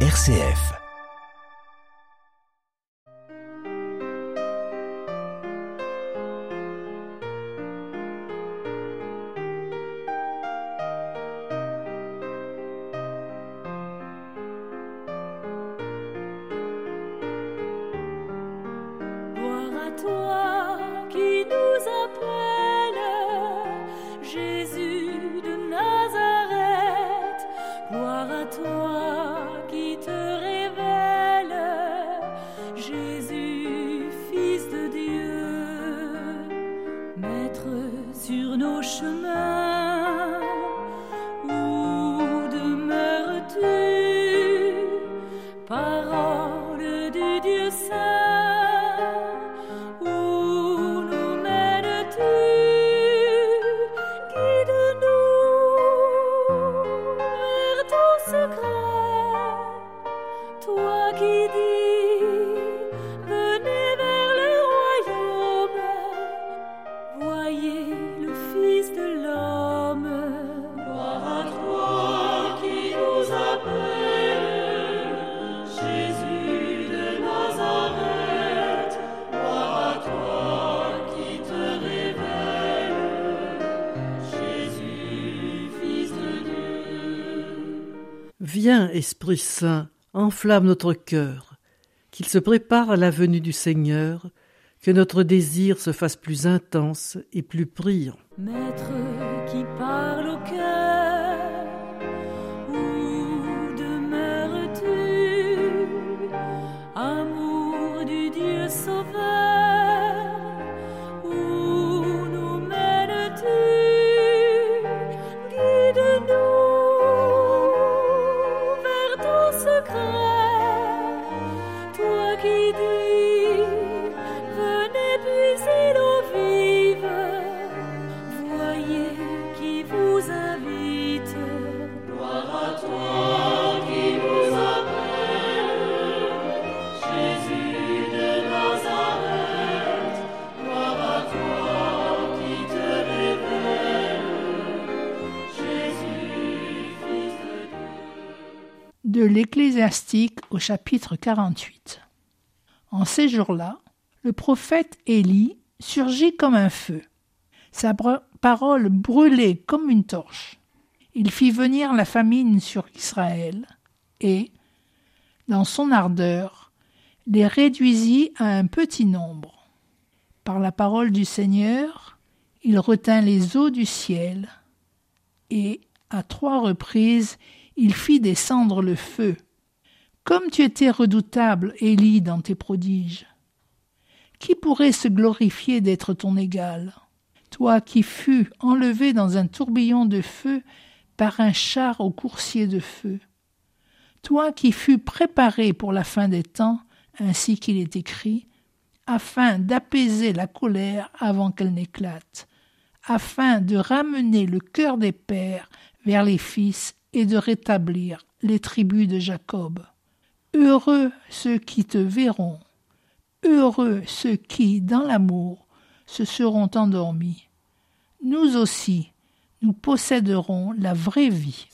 RCF. Gloire à toi qui nous appelle, Jésus de Nazareth. Gloire à toi Maître sur nos chemins, Viens, Esprit Saint, enflamme notre cœur, qu'il se prépare à la venue du Seigneur, que notre désir se fasse plus intense et plus priant. De l'Ecclésiastique au chapitre 48. En ces jours-là, le prophète Élie surgit comme un feu. Sa parole brûlait comme une torche. Il fit venir la famine sur Israël et, dans son ardeur, les réduisit à un petit nombre. Par la parole du Seigneur, il retint les eaux du ciel et, à trois reprises, il fit descendre le feu. Comme tu étais redoutable, Élie, dans tes prodiges. Qui pourrait se glorifier d'être ton égal? Toi qui fus enlevé dans un tourbillon de feu par un char au coursier de feu. Toi qui fus préparé pour la fin des temps, ainsi qu'il est écrit, afin d'apaiser la colère avant qu'elle n'éclate, afin de ramener le cœur des pères vers les fils et de rétablir les tribus de Jacob. Heureux ceux qui te verront, heureux ceux qui, dans l'amour, se seront endormis. Nous aussi, nous posséderons la vraie vie.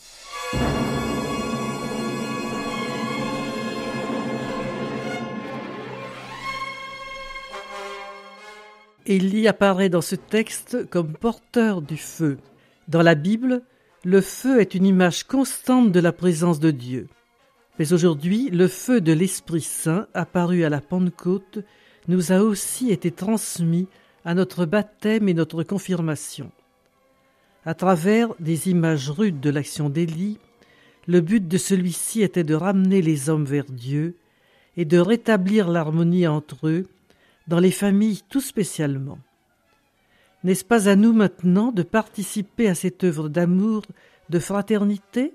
Élie apparaît dans ce texte comme porteur du feu. Dans la Bible, le feu est une image constante de la présence de Dieu. Mais aujourd'hui, le feu de l'Esprit Saint, apparu à la Pentecôte, nous a aussi été transmis à notre baptême et notre confirmation. À travers des images rudes de l'action d'Élie, le but de celui-ci était de ramener les hommes vers Dieu et de rétablir l'harmonie entre eux, dans les familles tout spécialement. N'est-ce pas à nous maintenant de participer à cette œuvre d'amour, de fraternité?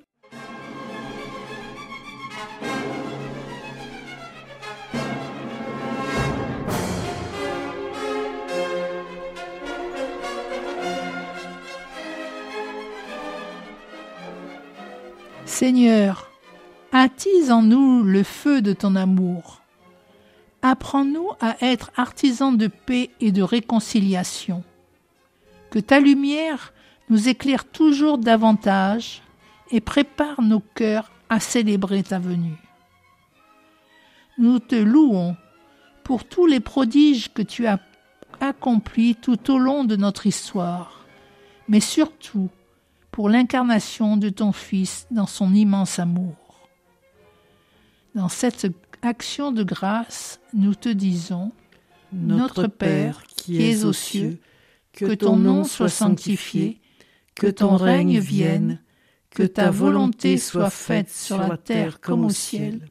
Seigneur, attise en nous le feu de ton amour. Apprends-nous à être artisans de paix et de réconciliation. Que ta lumière nous éclaire toujours davantage et prépare nos cœurs à célébrer ta venue. nous te louons pour tous les prodiges que tu as accomplis tout au long de notre histoire, mais surtout pour l'incarnation de ton Fils dans son immense amour. Dans cette action de grâce, nous te disons, Notre Père qui es aux cieux, que ton nom soit sanctifié, que ton règne vienne, que ta volonté soit faite sur la terre comme au ciel.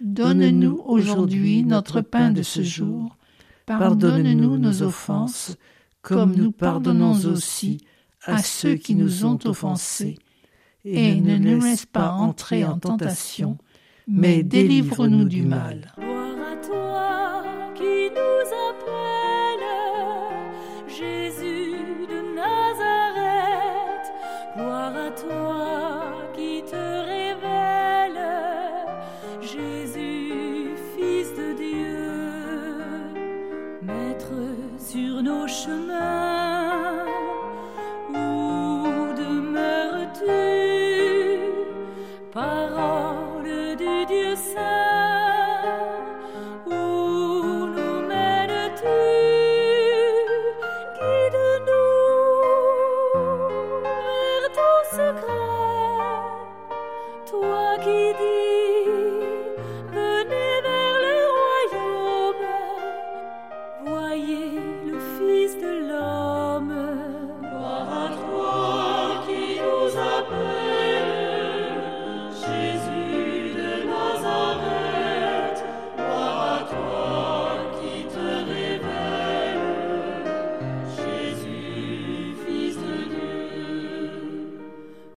Donne-nous aujourd'hui notre pain de ce jour. Pardonne-nous nos offenses, comme nous pardonnons aussi à ceux qui nous ont offensés. Et ne nous laisse pas entrer en tentation, mais délivre-nous du mal. Gloire à toi qui nous appelle, Jésus de Nazareth. Gloire à toi qui te révèle, Jésus, Fils de Dieu. Maître sur nos chemins,